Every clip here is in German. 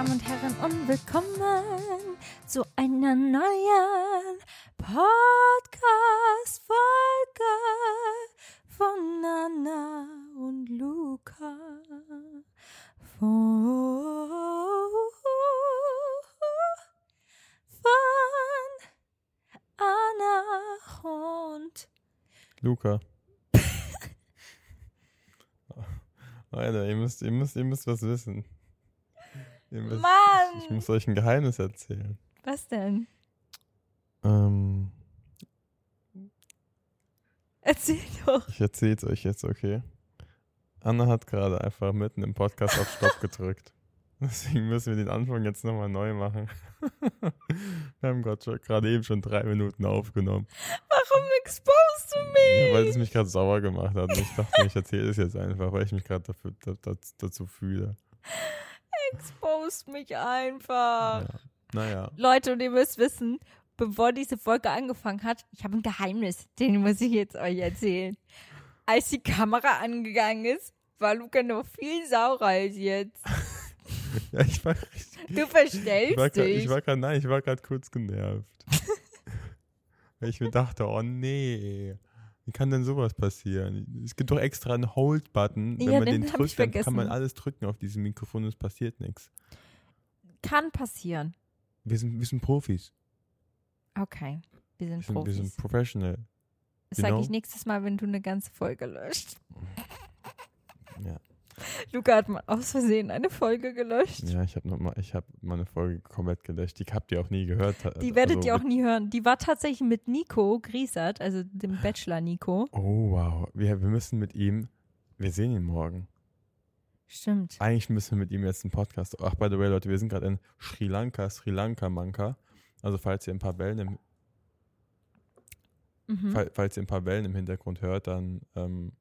Damen und Herren, und willkommen zu einer neuen Podcast-Folge von Nana und Luca. Von, Anna und Luca. Alter, ihr müsst, ihr müsst, ihr müsst was wissen. Mann! Ich muss euch ein Geheimnis erzählen. Was denn? Ähm, Erzähl doch. ich erzähl's euch jetzt, okay? Anna hat gerade einfach mitten im Podcast auf Stopp gedrückt. Deswegen müssen wir den Anfang jetzt nochmal neu machen. wir haben gerade eben schon drei Minuten aufgenommen. Warum exposed du mich? Ja, weil es mich gerade sauer gemacht hat. Und ich dachte, ich erzähle es jetzt einfach, weil ich mich gerade dazu fühle. Exposed mich einfach. Ja. Naja. Leute, und ihr müsst wissen, bevor diese Folge angefangen hat, ich habe ein Geheimnis, den muss ich jetzt euch erzählen. Als die Kamera angegangen ist, war Luca noch viel saurer als jetzt. ja, ich war Du verstellst ich war grad, dich. Ich war grad, nein, ich war gerade kurz genervt. Weil ich mir dachte, oh nee, wie kann denn sowas passieren? Es gibt doch extra einen Hold-Button. Wenn Ja, man den den drückt, dann kann man alles drücken auf diesem Mikrofon und es passiert nichts. Kann passieren. Wir sind, wir sind Profis. Okay, wir sind Wir sind, wir Profis. sind professional. Das sage ich nächstes Mal, wenn du eine ganze Folge löscht. Ja, Luca hat mal aus Versehen eine Folge gelöscht. ja ich habe mal, ich habe meine Folge komplett gelöscht. Die habt ihr auch nie gehört. Die werdet Also ihr auch nie hören. Die war tatsächlich mit Nico Griesert, also dem Bachelor Nico. Oh wow, wir, wir müssen mit ihm. Wir sehen ihn morgen. Stimmt. Eigentlich müssen wir mit ihm jetzt einen Podcast. Ach, by the way, Leute, wir sind gerade in Sri Lanka, Sri Lanka Manka. Also falls ihr ein paar Wellen im, Mhm. fall, falls ihr ein paar Wellen im Hintergrund hört, dann ähm,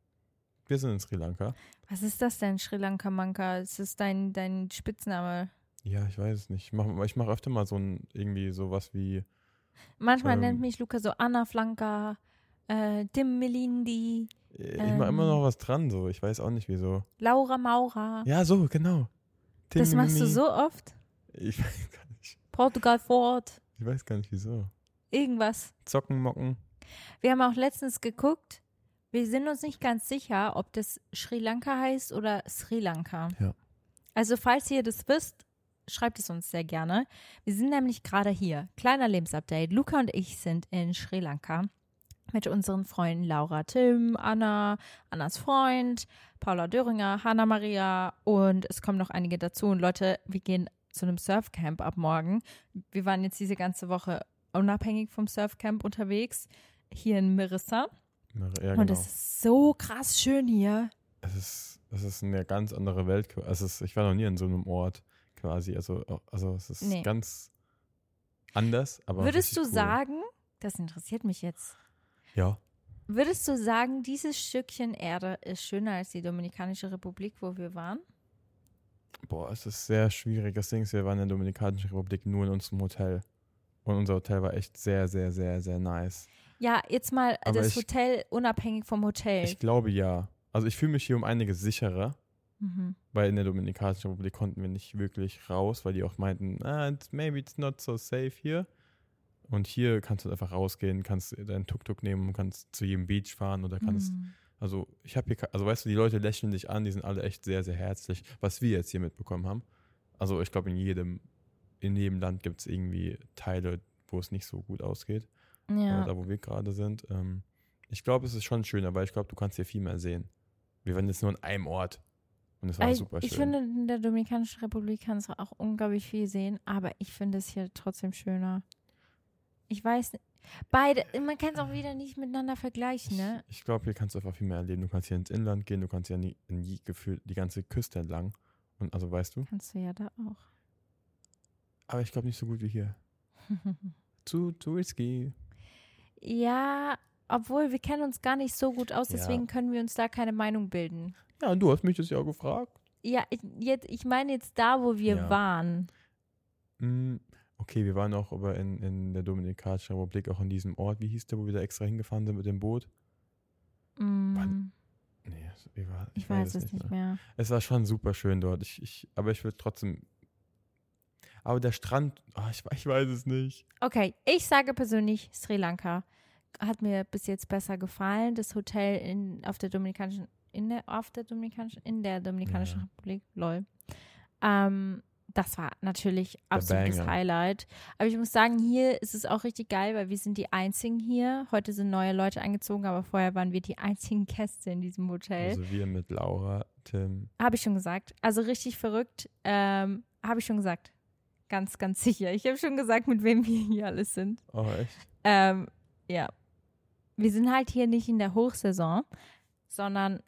wir sind in Sri Lanka. Was ist das denn, Sri Lanka Manka? Ist das dein, dein Spitzname? Ja, ich weiß es nicht. Ich mache ich mach öfter mal so ein irgendwie sowas wie Manchmal Ähm. nennt mich Luca so Anna Flanka, äh, Tim Melindi, Ich mache immer Ähm. noch was dran, so. Ich weiß auch nicht wieso. Laura Maurer. Ja, so, genau. das machst du so oft? Ich weiß gar nicht. Portugal Ford, Ich weiß gar nicht wieso. irgendwas. Zocken, mocken. Wir haben auch letztens geguckt. Wir sind uns nicht ganz sicher, ob das Sri Lanka heißt oder Sri Lanka. Ja. Also, falls ihr das wisst, schreibt es uns sehr gerne. Wir sind nämlich gerade hier. Kleiner Lebensupdate. Luca und ich sind in Sri Lanka mit unseren Freunden Laura, Tim, Anna, Annas Freund, Paula Döringer, Hanna Maria und es kommen noch einige dazu. Und Leute, wir gehen zu einem Surfcamp ab morgen. Wir waren jetzt diese ganze Woche unabhängig vom Surfcamp unterwegs, hier in Mirissa. Ja, Und genau. es ist so krass schön hier. Es ist, es ist eine ganz andere Welt. Es ist, ich war noch nie an so einem Ort quasi. Also, also es ist Nee. ganz anders. Aber Würdest du cool. sagen, das interessiert mich jetzt, Ja. würdest du sagen, dieses Stückchen Erde ist schöner als die Dominikanische Republik, wo wir waren? Boah, es ist sehr schwierig. Das Ding ist, wir waren in der Dominikanischen Republik nur in unserem Hotel. Und unser Hotel war echt sehr, sehr, sehr, sehr nice. Ja, jetzt mal Aber das ich- Hotel unabhängig vom Hotel. Ich glaube ja. Also ich fühle mich hier um einiges sicherer, mhm. weil in der Dominikanischen Republik konnten wir nicht wirklich raus, weil die auch meinten, ah, it's, maybe it's not so safe here. Und hier kannst du einfach rausgehen, kannst deinen Tuk-Tuk nehmen und kannst zu jedem Beach fahren oder kannst, Mhm. also ich habe hier, also weißt du, die Leute lächeln dich an, die sind alle echt sehr, sehr herzlich, was wir jetzt hier mitbekommen haben. Also ich glaube, in jedem, in jedem Land gibt es irgendwie Teile, wo es nicht so gut ausgeht. Oder Ja. da, wo wir gerade sind. Ähm, ich glaube, es ist schon schöner, weil ich glaube, du kannst hier viel mehr sehen. Wir waren jetzt nur an einem Ort. Und es war Also, super schön. ich finde, in der Dominikanischen Republik kannst du auch unglaublich viel sehen, aber ich finde es hier trotzdem schöner. Ich weiß nicht. Beide, man kann es auch wieder nicht miteinander vergleichen, ne? Ich glaube, hier kannst du einfach viel mehr erleben. Du kannst hier ins Inland gehen, du kannst hier nie, in die, gefühlt die ganze Küste entlang. Und also weißt du? Kannst du ja da auch. Aber ich glaube nicht so gut wie hier. Zu, zu risky. ja, obwohl wir kennen uns gar nicht so gut aus, Ja. deswegen können wir uns da keine Meinung bilden. Ja, und du hast mich das ja auch gefragt. Ja, ich, jetzt, ich meine jetzt da, wo wir Ja. waren. Mm, okay, wir waren auch aber in, in der Dominikanischen Republik, auch in diesem Ort. Wie hieß der, wo wir da extra hingefahren sind mit dem Boot? Mm, Wann? Nee, war, ich weiß es nicht mehr. Es war schon super schön dort. Ich, ich, aber ich würde trotzdem. Aber der Strand, ah, ich, ich weiß es nicht. Okay, ich sage persönlich Sri Lanka. Hat mir bis jetzt besser gefallen. Das Hotel in, auf der Dominikanischen, in der, auf der Dominikanischen, in der Dominikanischen Ja. Republik, lol. Ähm, das war natürlich absolutes. Highlight. Aber ich muss sagen, hier ist es auch richtig geil, weil wir sind die einzigen hier. Heute sind neue Leute eingezogen, aber vorher waren wir die einzigen Gäste in diesem Hotel. Also wir mit Laura, Tim. Habe ich schon gesagt. Also richtig verrückt. Ähm, Habe ich schon gesagt. Ganz, ganz sicher. Ich habe schon gesagt, mit wem wir hier alles sind. Oh, echt? Ähm, ja. Wir sind halt hier nicht in der Hochsaison, sondern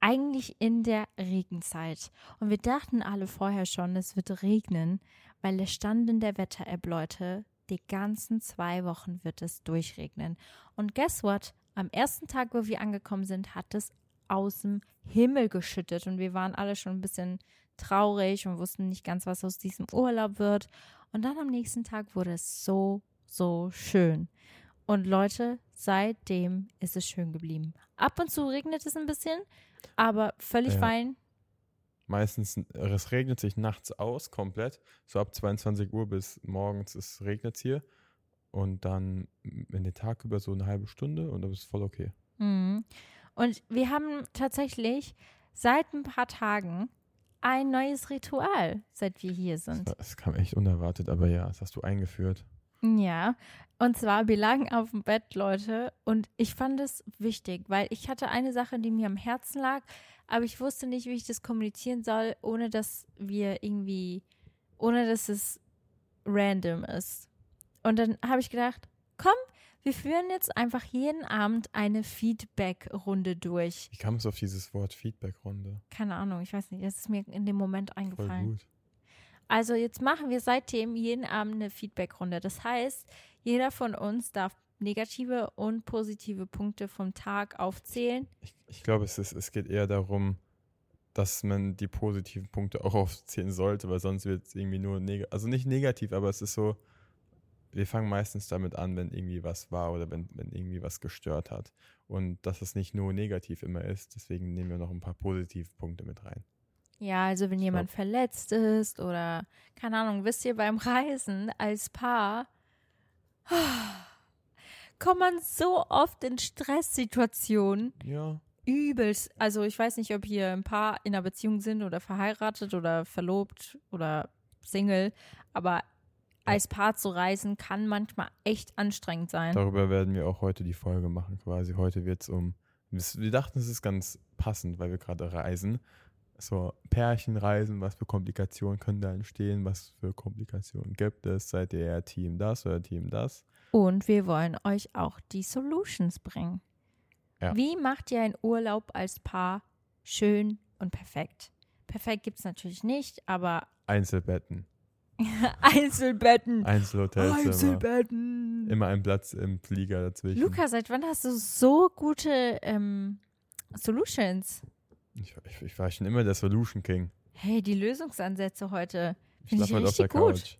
eigentlich in der Regenzeit. Und wir dachten alle vorher schon, es wird regnen, weil der Stand in der Wetter-App, Leute, die ganzen zwei Wochen wird es durchregnen. Und guess what? Am ersten Tag, wo wir angekommen sind, hat es aus dem Himmel geschüttet und wir waren alle schon ein bisschen traurig und wussten nicht ganz, was aus diesem Urlaub wird. Und dann am nächsten Tag wurde es so, so schön. Und Leute, seitdem ist es schön geblieben. Ab und zu regnet es ein bisschen, aber völlig Ja. fein. Meistens, es regnet sich nachts aus, komplett. So ab 22 Uhr bis morgens es regnet hier. Und dann in den Tag über so eine halbe Stunde und das ist voll okay. Mhm. Und wir haben tatsächlich seit ein paar Tagen ein neues Ritual, seit wir hier sind. Das, kam echt unerwartet, aber ja, das hast du eingeführt. Ja, und zwar, wir lagen auf dem Bett, Leute, und ich fand es wichtig, weil ich hatte eine Sache, die mir am Herzen lag, aber ich wusste nicht, wie ich das kommunizieren soll, ohne dass wir irgendwie, ohne dass es random ist. Und dann habe ich gedacht, komm, wir führen jetzt einfach jeden Abend eine Feedback-Runde durch. Wie kam es auf dieses Wort Feedback-Runde? Keine Ahnung, ich weiß nicht, es ist mir in dem Moment Voll eingefallen. gut. Also jetzt machen wir seitdem jeden Abend eine Feedbackrunde. Das heißt, jeder von uns darf negative und positive Punkte vom Tag aufzählen. Ich, ich glaube, es, ist, es geht eher darum, dass man die positiven Punkte auch aufzählen sollte, weil sonst wird es irgendwie nur negativ. Also nicht negativ, aber es ist so, wir fangen meistens damit an, wenn irgendwie was war oder wenn, wenn irgendwie was gestört hat. Und dass es nicht nur negativ immer ist, deswegen nehmen wir noch ein paar positive Punkte mit rein. Ja, also wenn jemand verletzt ist oder, keine Ahnung, wisst ihr, beim Reisen als Paar kommt man so oft in Stresssituationen. Ja. Übelst. Also ich weiß nicht, ob hier ein Paar in einer Beziehung sind oder verheiratet oder verlobt oder Single, aber als Paar zu reisen kann manchmal echt anstrengend sein. Darüber werden wir auch heute die Folge machen, quasi. Heute wird es um. Wir dachten, es ist ganz passend, weil wir gerade reisen. So, Pärchenreisen, was für Komplikationen können da entstehen, was für Komplikationen gibt es? Seid ihr eher Team das oder Team das? Und wir wollen euch auch die Solutions bringen. Ja. Wie macht ihr einen Urlaub als Paar schön und perfekt? Perfekt gibt es natürlich nicht, aber Einzelbetten, Einzelbetten. Einzelhotelzimmer, Einzelbetten. immer ein Platz im Flieger dazwischen. Luca, seit wann hast du so gute ähm, Solutions? Ich, ich, ich war schon immer der Solution King. Hey, die Lösungsansätze heute. Ich Finde ich schlafe halt auf der gut. Couch.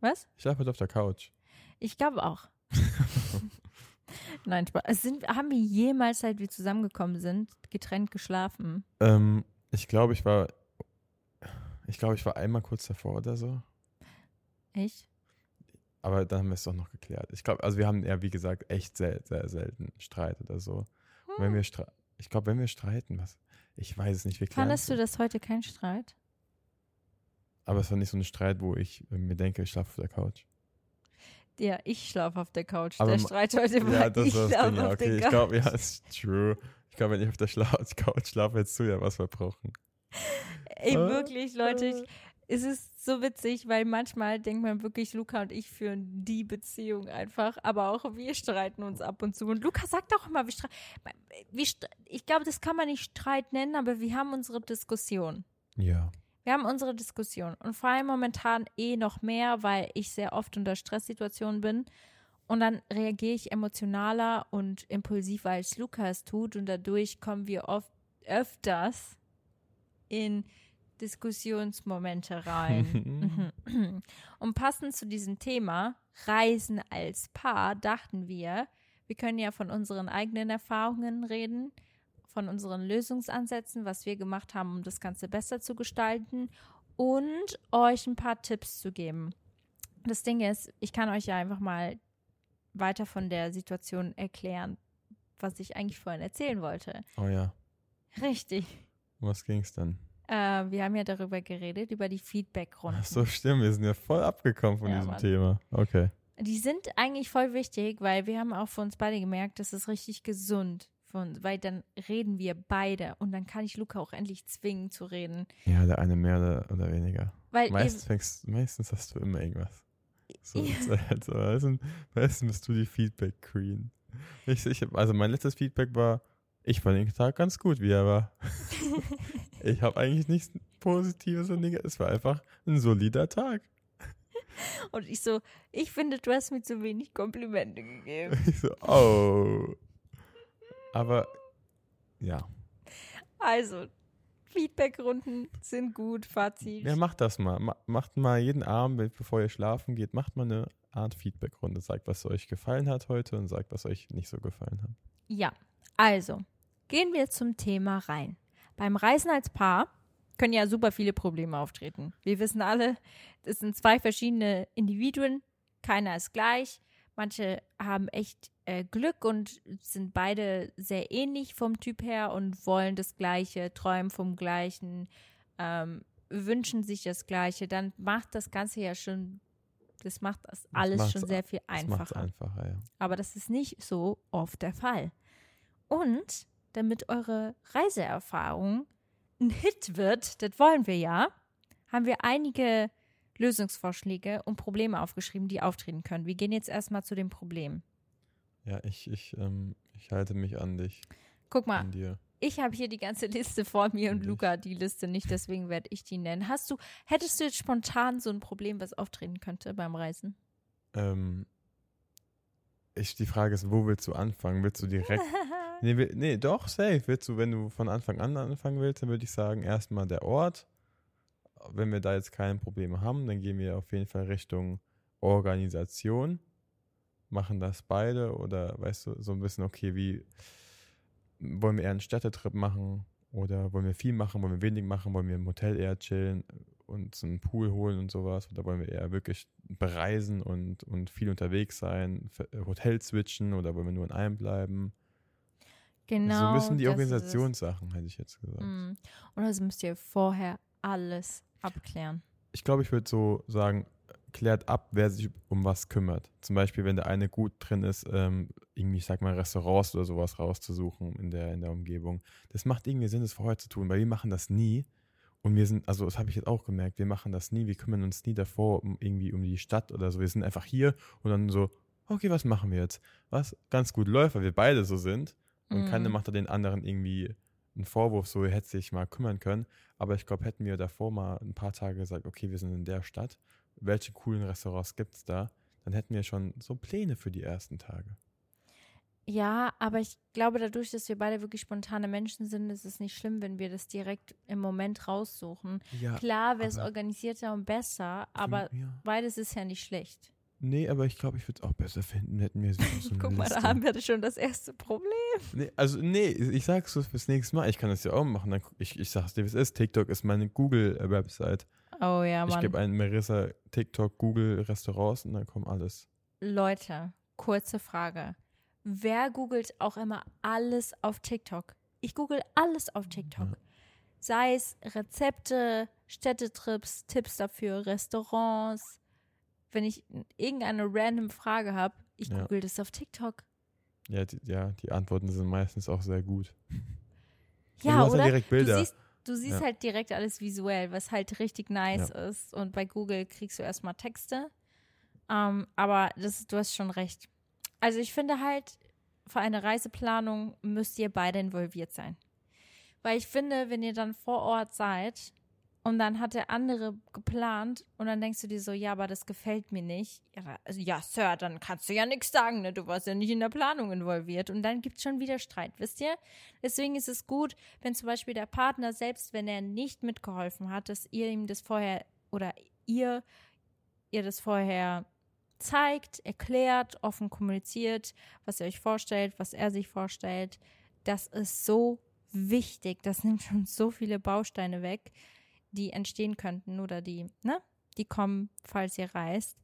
Was? Ich schlafe halt auf der Couch. Ich glaube auch. Nein, Spaß. Sind, haben wir jemals, seit wir zusammengekommen sind, getrennt geschlafen? Ähm, ich glaube, ich war. Ich glaube, ich war einmal kurz davor oder so. Ich? Aber dann haben wir es doch noch geklärt. Ich glaube, also wir haben ja, wie gesagt, echt sehr, sehr selten Streit oder so. Und Wenn wir ich glaube, wenn wir streiten, was? Ich weiß es nicht. Wir Fandest du das heute kein Streit? Aber es war nicht so ein Streit, wo ich äh, mir denke, ich schlafe auf der Couch. Ja, ich schlafe auf der Couch. Aber der Streit heute war, Ja, das ich schlafe Ding. Ja, auf okay, der ich Couch. glaube, ja, ist true. Ich glaube, wenn ich auf der Couch schlafe, hättest du ja was verbrochen. Ey, Äh, wirklich, Leute, ich, es ist so witzig, weil manchmal denkt man wirklich, Luca und ich führen die Beziehung einfach, aber auch wir streiten uns ab und zu. Und Luca sagt auch immer, wir streiten. Wir ich glaube, das kann man nicht Streit nennen, aber wir haben unsere Diskussion. Ja. Wir haben unsere Diskussion und vor allem momentan eh noch mehr, weil ich sehr oft unter Stresssituationen bin. Und dann reagiere ich emotionaler und impulsiver, als Luca es tut. Und dadurch kommen wir oft öfters in Diskussionsmomente rein. Mhm. und passend zu diesem Thema, Reisen als Paar, dachten wir, wir können ja von unseren eigenen Erfahrungen reden, von unseren Lösungsansätzen, was wir gemacht haben, um das Ganze besser zu gestalten und euch ein paar Tipps zu geben. Das Ding ist, ich kann euch ja einfach mal weiter von der Situation erklären, was ich eigentlich vorhin erzählen wollte. Oh ja. Richtig. Um Was ging's dann? Äh, wir haben ja darüber geredet, über die Feedback-Runden. Ach so, stimmt. Wir sind ja voll abgekommen von Ja, diesem Mann. Thema. Okay. Die sind eigentlich voll wichtig, weil wir haben auch für uns beide gemerkt, das ist richtig gesund. Für uns, weil dann reden wir beide und dann kann ich Luca auch endlich zwingen zu reden. Ja, der eine mehr oder, oder weniger. Weil Meistens, fängst, meistens hast du immer irgendwas. So, Ja. so, also, also, meistens bist du die Feedback-Queen. Ich, ich, also mein letztes Feedback war, ich fand den Tag ganz gut, wie er war. ich habe eigentlich nichts Positives und Negatives. Es war einfach ein solider Tag. und ich so, ich finde, du hast mir zu wenig Komplimente gegeben. Ich so, oh. Aber ja, Also, Feedback-Runden sind gut, Fazit. ja, macht das mal. Ma macht mal jeden Abend, bevor ihr schlafen geht, macht mal eine Art Feedback-Runde. Sagt, was euch gefallen hat heute und sagt, was euch nicht so gefallen hat. Ja, also gehen wir zum Thema rein. Beim Reisen als Paar können ja super viele Probleme auftreten. Wir wissen alle, es sind zwei verschiedene Individuen, keiner ist gleich. Manche haben echt äh, Glück und sind beide sehr ähnlich vom Typ her und wollen das Gleiche, träumen vom Gleichen, ähm, wünschen sich das Gleiche. Dann macht das Ganze ja schon, das macht das alles macht's schon sehr viel Das einfacher. einfacher, ja. Aber das ist nicht so oft der Fall. Und damit eure Reiseerfahrung ein Hit wird, das wollen wir ja, haben wir einige Lösungsvorschläge und Probleme aufgeschrieben, die auftreten können. Wir gehen jetzt erstmal zu dem Problem. Ja, ich, ich, ähm, ich halte mich an dich, Guck mal, an ich habe hier die ganze Liste vor mir und Und. Luca die Liste nicht, deswegen werde ich die nennen. Hast du, hättest du jetzt spontan so ein Problem, was auftreten könnte beim Reisen? Ähm, ich, die Frage ist, wo willst du anfangen? Willst du direkt. nee, nee, doch, safe. Willst du, wenn du von Anfang an anfangen willst, dann würde ich sagen, erstmal der Ort. Wenn wir da jetzt keine Probleme haben, dann gehen wir auf jeden Fall Richtung Organisation? Machen das beide oder weißt du, so ein bisschen, okay, wie wollen wir eher einen Städtetrip machen oder wollen wir viel machen, wollen wir wenig machen, wollen wir im Hotel eher chillen und einen Pool holen und sowas oder wollen wir eher wirklich bereisen und, und viel unterwegs sein, Hotel switchen oder wollen wir nur in einem bleiben? Genau. so bisschen die. Organisationssachen, hätte ich jetzt gesagt. Mm. Und das müsst ihr vorher alles abklären. Ich glaube, ich würde so sagen, klärt ab, wer sich um was kümmert. Zum Beispiel, wenn der eine gut drin ist, ähm, irgendwie, ich sag mal, Restaurants oder sowas rauszusuchen in der, in der Umgebung. Das macht irgendwie Sinn, das vorher zu tun, weil wir machen das nie. Und wir sind, also das habe ich jetzt auch gemerkt, wir machen das nie, wir kümmern uns nie davor um irgendwie um die Stadt oder so. Wir sind einfach hier und dann so, okay, was machen wir jetzt? Was ganz gut läuft, weil wir beide so sind. Und keiner Mm. macht da den anderen irgendwie einen Vorwurf, so ihr hättet sich mal kümmern können. Aber ich glaube, hätten wir davor mal ein paar Tage gesagt, okay, wir sind in der Stadt, welche coolen Restaurants gibt es da, dann hätten wir schon so Pläne für die ersten Tage. Ja, aber ich glaube, dadurch, dass wir beide wirklich spontane Menschen sind, ist es nicht schlimm, wenn wir das direkt im Moment raussuchen. Ja, Klar wäre es organisierter und besser, aber ja. beides ist ja nicht schlecht. Nee, aber ich glaube, ich würde es auch besser finden, hätten wir so, so eine Guck mal, Liste. da haben wir schon das erste Problem. Nee, also nee, ich sag's so fürs nächste Mal. Ich kann das ja auch machen. Dann, ich, ich sag's dir, wie es ist. TikTok ist meine Google-Website. Oh ja, ich Mann. gebe ein Marissa TikTok Google Restaurants und dann kommt alles. Leute, kurze Frage. Wer googelt auch immer alles auf TikTok? Ich google alles auf TikTok. Ja. Sei es Rezepte, Städtetrips, Tipps dafür, Restaurants. Wenn ich irgendeine random Frage habe, ich Ja. google das auf TikTok. Ja die, ja, die Antworten sind meistens auch sehr gut. Ja, du oder? ja direkt Bilder. Du siehst, du siehst Ja. halt direkt alles visuell, was halt richtig nice ist. Und bei Google kriegst du erstmal Texte. Ähm, aber das, du hast schon recht. Also ich finde halt, für eine Reiseplanung müsst ihr beide involviert sein. Weil ich finde, wenn ihr dann vor Ort seid und dann hat der andere geplant und dann denkst du dir so, ja, aber das gefällt mir nicht. Ja, also, ja Sir, dann kannst du ja nichts sagen, ne? Du warst ja nicht in der Planung involviert. Und dann gibt es schon wieder Streit, wisst ihr? Deswegen ist es gut, wenn zum Beispiel der Partner, selbst wenn er nicht mitgeholfen hat, dass ihr ihm das vorher oder ihr ihr das vorher zeigt, erklärt, offen kommuniziert, was ihr euch vorstellt, was er sich vorstellt. Das ist so wichtig. Das nimmt schon so viele Bausteine weg, die entstehen könnten oder die, ne, die kommen, falls ihr reist.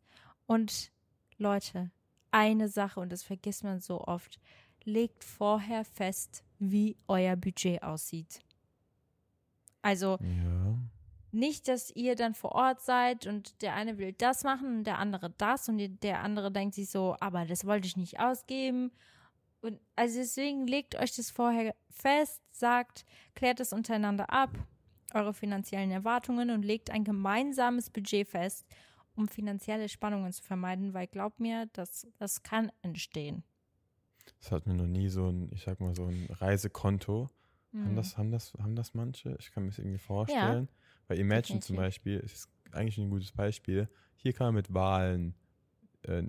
Und Leute, eine Sache, und das vergisst man so oft, legt vorher fest, wie euer Budget aussieht. Also Ja. nicht, dass ihr dann vor Ort seid und der eine will das machen und der andere das und der andere denkt sich so, aber das wollte ich nicht ausgeben. Und also deswegen legt euch das vorher fest, sagt, klärt es untereinander ab, eure finanziellen Erwartungen und legt ein gemeinsames Budget fest, um finanzielle Spannungen zu vermeiden, weil glaubt mir, das, das kann entstehen. Das hat mir noch nie so ein, ich sag mal, so ein Reisekonto. Haben, Hm. das, haben, das, haben das manche? Ich kann mir das irgendwie vorstellen. Bei Imagine zum. Beispiel ist eigentlich ein gutes Beispiel. Hier kann man mit Walen, äh,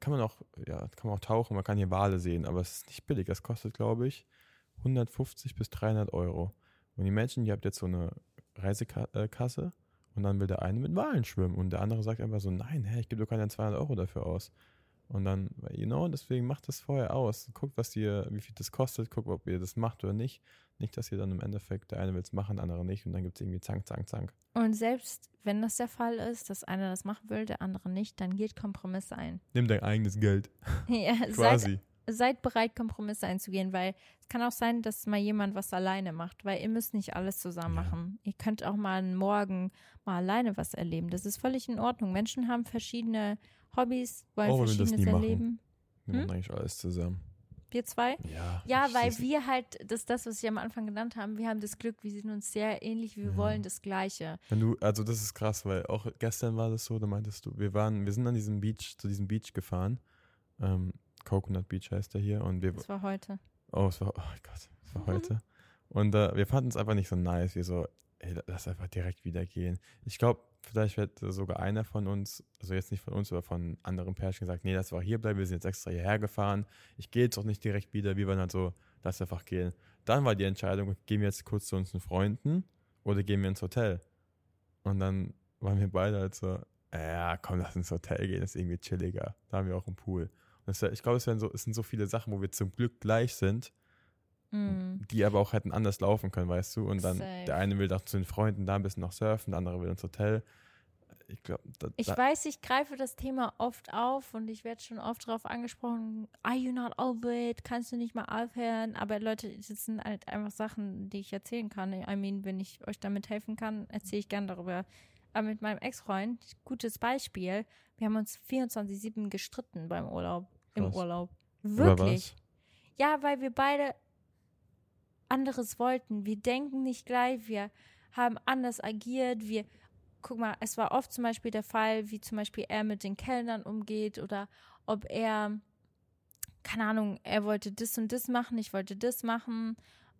kann man auch, ja, kann man auch tauchen, man kann hier Wale sehen, aber es ist nicht billig. Das kostet, glaube ich, 150 bis 300 Euro. Und Imagine, ihr habt jetzt so eine Reisekasse und dann will der eine mit Walen schwimmen und der andere sagt einfach so, nein, hä, ich gebe doch keine 200 Euro dafür aus. Und dann, you know, deswegen macht das vorher aus. Guckt, was ihr, wie viel das kostet, guckt, ob ihr das macht oder nicht. Nicht, dass ihr dann im Endeffekt, der eine will es machen, der andere nicht und dann gibt es irgendwie Zank, Zank, Zank. Und selbst wenn das der Fall ist, dass einer das machen will, der andere nicht, dann geht Kompromiss ein. Nimm dein eigenes Geld. Ja, Quasi. Seid bereit, Kompromisse einzugehen, weil es kann auch sein, dass mal jemand was alleine macht, weil ihr müsst nicht alles zusammen Ja. machen. Ihr könnt auch mal einen Morgen mal alleine was erleben. Das ist völlig in Ordnung. Menschen haben verschiedene Hobbys, wollen das Verschiedenes nie machen. erleben. Wir Hm? machen eigentlich alles zusammen. Wir zwei? Ja. Ja, ich- weil wir halt, das ist das, was wir am Anfang genannt haben, wir haben das Glück, wir sind uns sehr ähnlich, wir Ja. wollen das Gleiche. Wenn du, also das ist krass, weil auch gestern war das so, da meintest du, wir waren, wir sind an diesem Beach, zu diesem Beach gefahren. Ähm, Coconut Beach heißt der hier und wir, Das war heute. oh, es war, oh Gott, es war Mhm. heute. Und äh, wir fanden es einfach nicht so nice, wir so, ey, lass einfach direkt wieder gehen. Ich glaube, vielleicht wird sogar einer von uns, also jetzt nicht von uns, aber von anderen Pärchen gesagt, nee, lass einfach hier bleiben, wir sind jetzt extra hierher gefahren. Ich gehe jetzt auch nicht direkt wieder, wir waren halt so, lass einfach gehen. Dann war die Entscheidung, gehen wir jetzt kurz zu unseren Freunden oder gehen wir ins Hotel? Und dann waren wir beide halt so, ja, komm, lass ins Hotel gehen, ist irgendwie chilliger. Da haben wir auch einen Pool. Das, ich glaube, es, so, es sind so viele Sachen, wo wir zum Glück gleich sind, Mm. die aber auch hätten anders laufen können, weißt du? Und dann Safe. der eine will noch zu den Freunden da ein bisschen noch surfen, der andere will ins Hotel. Ich glaube, Ich weiß, ich greife das Thema oft auf und ich werde schon oft darauf angesprochen, are you not over it? Kannst du nicht mal aufhören? Aber Leute, das sind halt einfach Sachen, die ich erzählen kann. I mean, wenn ich euch damit helfen kann, erzähle ich gern darüber. Aber mit meinem Ex-Freund, gutes Beispiel, wir haben uns 24-7 gestritten beim Urlaub, im Krass. Urlaub. Über Wirklich. Ja, weil wir beide anderes wollten. Wir denken nicht gleich, wir haben anders agiert, wir guck mal, es war oft zum Beispiel der Fall, wie zum Beispiel er mit den Kellnern umgeht oder ob er, keine Ahnung, er wollte das und das machen, ich wollte das machen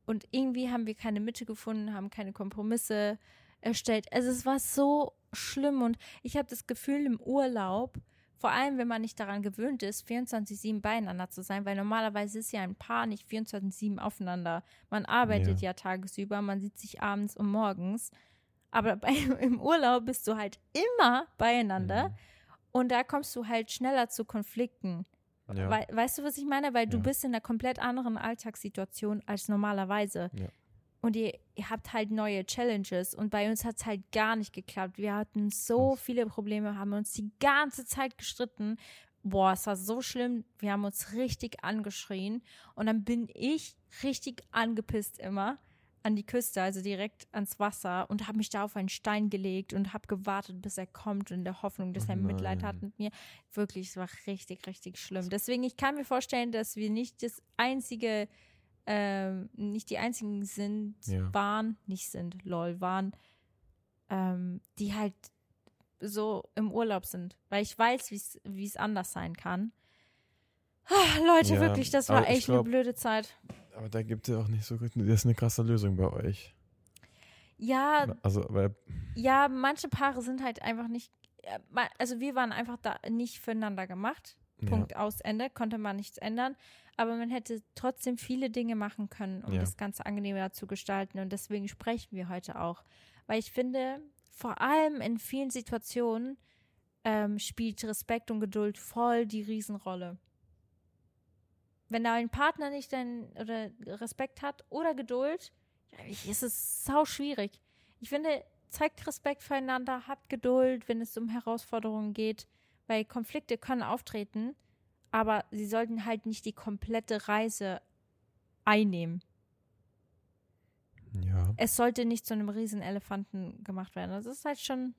und irgendwie haben wir keine Mitte gefunden, haben keine Kompromisse erstellt. Also es war so schlimm und ich habe das Gefühl im Urlaub, vor allem wenn man nicht daran gewöhnt ist, 24-7 beieinander zu sein, weil normalerweise ist ja ein Paar nicht 24-7 aufeinander. Man arbeitet ja. tagesüber, man sieht sich abends und morgens. Aber bei, im Urlaub bist du halt immer beieinander Mhm. und da kommst du halt schneller zu Konflikten. Ja. Wei- weißt du, was ich meine? Weil du Ja. bist in einer komplett anderen Alltagssituation als normalerweise. Ja. Und ihr, ihr habt halt neue Challenges. Und bei uns hat es halt gar nicht geklappt. Wir hatten so Krass. viele Probleme, haben uns die ganze Zeit gestritten. Boah, es war so schlimm. Wir haben uns richtig angeschrien. Und dann bin ich richtig angepisst immer an die Küste, also direkt ans Wasser und habe mich da auf einen Stein gelegt und habe gewartet, bis er kommt in der Hoffnung, dass er Mitleid hat mit mir. Wirklich, es war richtig, richtig schlimm. Deswegen, ich kann mir vorstellen, dass wir nicht das einzige, ähm, nicht die einzigen sind, Ja. waren, nicht sind, lol, waren, ähm, die halt so im Urlaub sind. Weil ich weiß, wie es anders sein kann. Ah, Leute, Ja, wirklich, das war echt eine glaub- blöde Zeit. Aber da gibt es auch nicht so gut. Das ist eine krasse Lösung bei euch. Ja, Also, weil, Ja, manche Paare sind halt einfach nicht, äh, also wir waren einfach da nicht füreinander gemacht. Ja, Punkt aus Ende, konnte man nichts ändern. Aber man hätte trotzdem viele Dinge machen können, um Ja. das Ganze angenehmer zu gestalten. Und deswegen sprechen wir heute auch. Weil ich finde, vor allem in vielen Situationen ähm, spielt Respekt und Geduld voll die Riesenrolle. Wenn da ein Partner nicht dein oder Respekt hat oder Geduld, ja, ist es sau schwierig. Ich finde, zeigt Respekt füreinander, habt Geduld, wenn es um Herausforderungen geht, weil Konflikte können auftreten, aber sie sollten halt nicht die komplette Reise einnehmen. ja. Es sollte nicht zu einem riesen Elefanten gemacht werden. Das ist halt schon,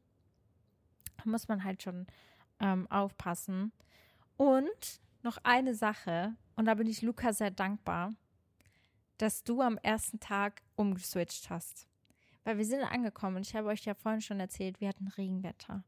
muss man halt schon ähm, aufpassen. Und noch eine Sache, und da bin ich Luca sehr dankbar, dass du am ersten Tag umgeswitcht hast. Weil wir sind angekommen und ich habe euch ja vorhin schon erzählt, wir hatten Regenwetter.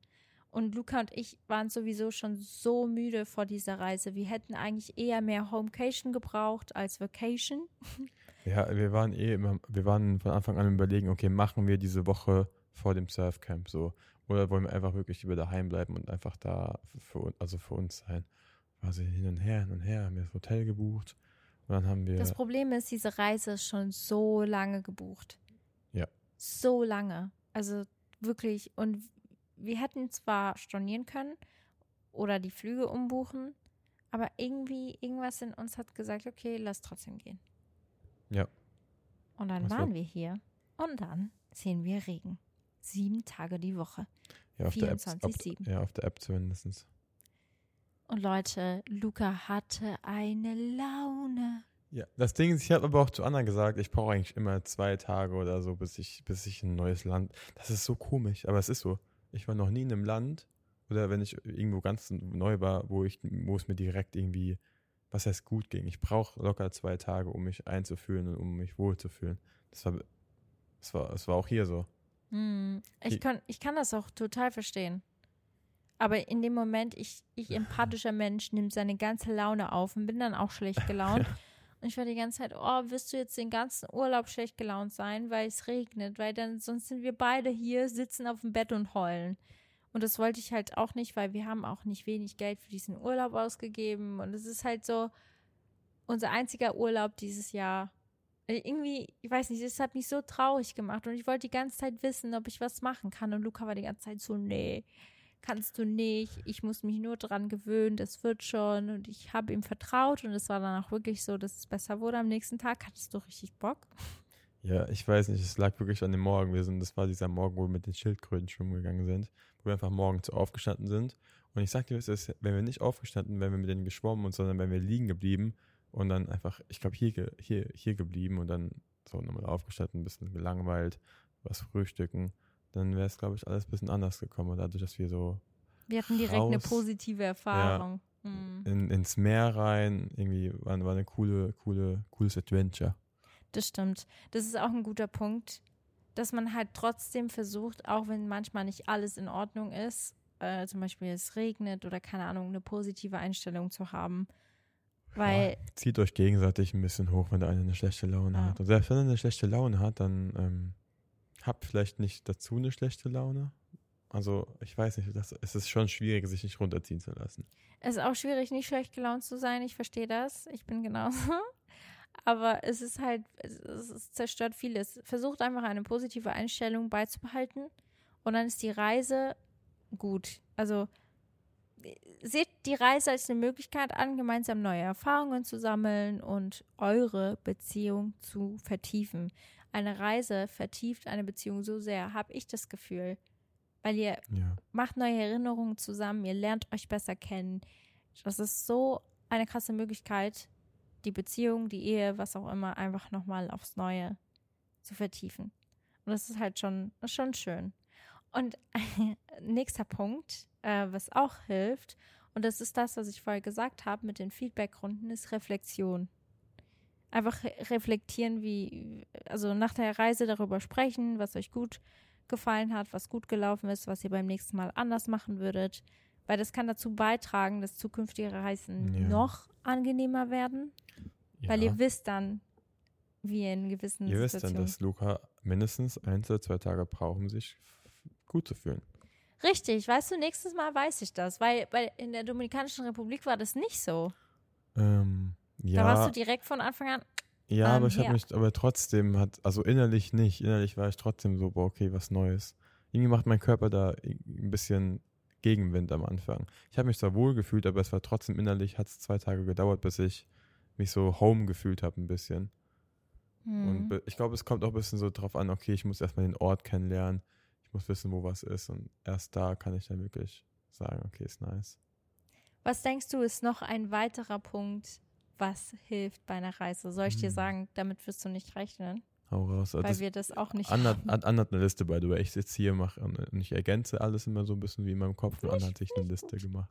Und Luca und ich waren sowieso schon so müde vor dieser Reise. Wir hätten eigentlich eher mehr Homecation gebraucht als Vacation. Ja, wir waren eh immer, wir waren von Anfang an überlegen, okay, machen wir diese Woche vor dem Surfcamp so. Oder wollen wir einfach wirklich lieber daheim bleiben und einfach da für, also für uns sein. Quasi hin und her, hin und her, haben wir das Hotel gebucht. Und dann haben wir, Das Problem ist, diese Reise ist schon so lange gebucht. Ja. So lange. Also wirklich. Und wir hätten zwar stornieren können oder die Flüge umbuchen, aber irgendwie, irgendwas in uns hat gesagt, okay, lass trotzdem gehen. Ja. Und dann war- waren wir hier und dann sehen wir Regen. Sieben Tage die Woche. ja, auf der App, 24/7. auf, ja, auf der App zumindest. Und Leute, Luca hatte eine Laune. Ja, das Ding ist, ich habe aber auch zu Anna gesagt, ich brauche eigentlich immer zwei Tage oder so, bis ich, bis ich in ein neues Land. Das ist so komisch, aber es ist so. Ich war noch nie in einem Land oder wenn ich irgendwo ganz neu war, wo ich, wo es mir direkt irgendwie, was heißt gut ging. Ich brauche locker zwei Tage, um mich einzufühlen und um mich wohlzufühlen. Das war, das war, das war auch hier so. Hm, ich, kann, ich kann das auch total verstehen. Aber in dem Moment, ich, ich empathischer Mensch, nimmt seine ganze Laune auf und bin dann auch schlecht gelaunt. Und ich war die ganze Zeit, oh, wirst du jetzt den ganzen Urlaub schlecht gelaunt sein, weil es regnet, weil dann sonst sind wir beide hier, sitzen auf dem Bett und heulen. Und das wollte ich halt auch nicht, weil wir haben auch nicht wenig Geld für diesen Urlaub ausgegeben. Und es ist halt so unser einziger Urlaub dieses Jahr. Äh, Irgendwie, ich weiß nicht, es hat mich so traurig gemacht und ich wollte die ganze Zeit wissen, ob ich was machen kann. Und Luca war die ganze Zeit so, nee, kannst du nicht, ich muss mich nur dran gewöhnen, das wird schon. Und ich habe ihm vertraut und es war dann auch wirklich so, dass es besser wurde am nächsten Tag. Hattest du richtig Bock? Ja, ich weiß nicht, es lag wirklich an dem Morgen. Wir sind, das war dieser Morgen, wo wir mit den Schildkröten schwimmen gegangen sind, wo wir einfach morgens aufgestanden sind. Und ich sag dir, ist, wenn wir nicht aufgestanden, wären wir mit denen geschwommen, sondern wenn wir liegen geblieben und dann einfach, ich glaube, hier, hier, hier geblieben und dann so nochmal aufgestanden, ein bisschen gelangweilt, was frühstücken, dann wäre es, glaube ich, alles ein bisschen anders gekommen. Und dadurch, dass wir so. Wir hatten direkt raus, eine positive Erfahrung. Ja, mhm. in, ins Meer rein, irgendwie war, war eine coole, coole, cooles Adventure. Das stimmt. Das ist auch ein guter Punkt, dass man halt trotzdem versucht, auch wenn manchmal nicht alles in Ordnung ist, äh, zum Beispiel es regnet oder keine Ahnung, eine positive Einstellung zu haben. Weil. Ja, zieht euch gegenseitig ein bisschen hoch, wenn der eine eine schlechte Laune ah. hat. Und selbst wenn er eine schlechte Laune hat, dann ähm, habt vielleicht nicht dazu eine schlechte Laune. Also, ich weiß nicht, das, es ist schon schwierig, sich nicht runterziehen zu lassen. Es ist auch schwierig, nicht schlecht gelaunt zu sein. Ich verstehe das. Ich bin genauso. Aber es ist halt, es, es zerstört vieles. Versucht einfach eine positive Einstellung beizubehalten. Und dann ist die Reise gut. Also, seht die Reise als eine Möglichkeit an, gemeinsam neue Erfahrungen zu sammeln und eure Beziehung zu vertiefen. Eine Reise vertieft eine Beziehung so sehr, habe ich das Gefühl. Weil ihr ja. macht neue Erinnerungen zusammen, ihr lernt euch besser kennen. Das ist so eine krasse Möglichkeit, die Beziehung, die Ehe, was auch immer, einfach nochmal aufs Neue zu vertiefen. Und das ist halt schon, schon schön. Und nächster Punkt, äh, was auch hilft, und das ist das, was ich vorher gesagt habe mit den Feedbackrunden, ist Reflexion. Einfach reflektieren, wie, also nach der Reise darüber sprechen, was euch gut gefallen hat, was gut gelaufen ist, was ihr beim nächsten Mal anders machen würdet. Weil das kann dazu beitragen, dass zukünftige Reisen ja. noch angenehmer werden. Ja. Weil ihr wisst dann, wie ihr in gewissen Ihr wisst dann, dass Luca mindestens ein oder zwei Tage braucht, um sich gut zu fühlen. Richtig, weißt du, nächstes Mal weiß ich das, weil, weil in der Dominikanischen Republik war das nicht so. Ähm, ja. Da warst du direkt von Anfang an. Ja, ähm, aber ich habe mich, aber trotzdem hat, also innerlich nicht, innerlich war ich trotzdem so, boah, okay, was Neues. Irgendwie macht mein Körper da ein bisschen Gegenwind am Anfang. Ich habe mich zwar wohl gefühlt, aber es war trotzdem innerlich, hat es zwei Tage gedauert, bis ich mich so home gefühlt habe ein bisschen. Hm. Und ich glaube, es kommt auch ein bisschen so drauf an, okay, ich muss erstmal den Ort kennenlernen ich muss wissen, wo was ist. Und erst da kann ich dann wirklich sagen, okay, ist nice. Was denkst du, ist noch ein weiterer Punkt, was hilft bei einer Reise? Soll ich hm. dir sagen, damit wirst du nicht rechnen? Hau raus. Weil das wir das auch nicht Anna, haben. Anna hat eine Liste bei du. Ich sitze hier mache und ich ergänze alles immer so ein bisschen wie in meinem Kopf. Und Anna hat sich eine Liste gemacht.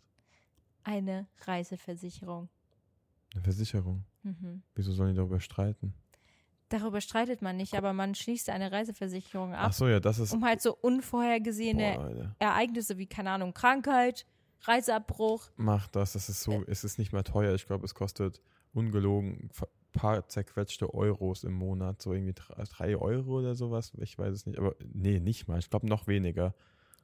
Eine Reiseversicherung. Eine Versicherung? Mhm. Wieso sollen die darüber streiten? Darüber streitet man nicht, aber man schließt eine Reiseversicherung ab. Ach so, ja, das ist. Um halt so unvorhergesehene Boah, Ereignisse wie, keine Ahnung, Krankheit, Reiseabbruch. Macht das, das ist so, äh, es ist nicht mehr teuer. Ich glaube, es kostet ungelogen ein paar zerquetschte Euros im Monat, so irgendwie drei Euro oder sowas. Ich weiß es nicht, aber nee, nicht mal. Ich glaube, noch weniger.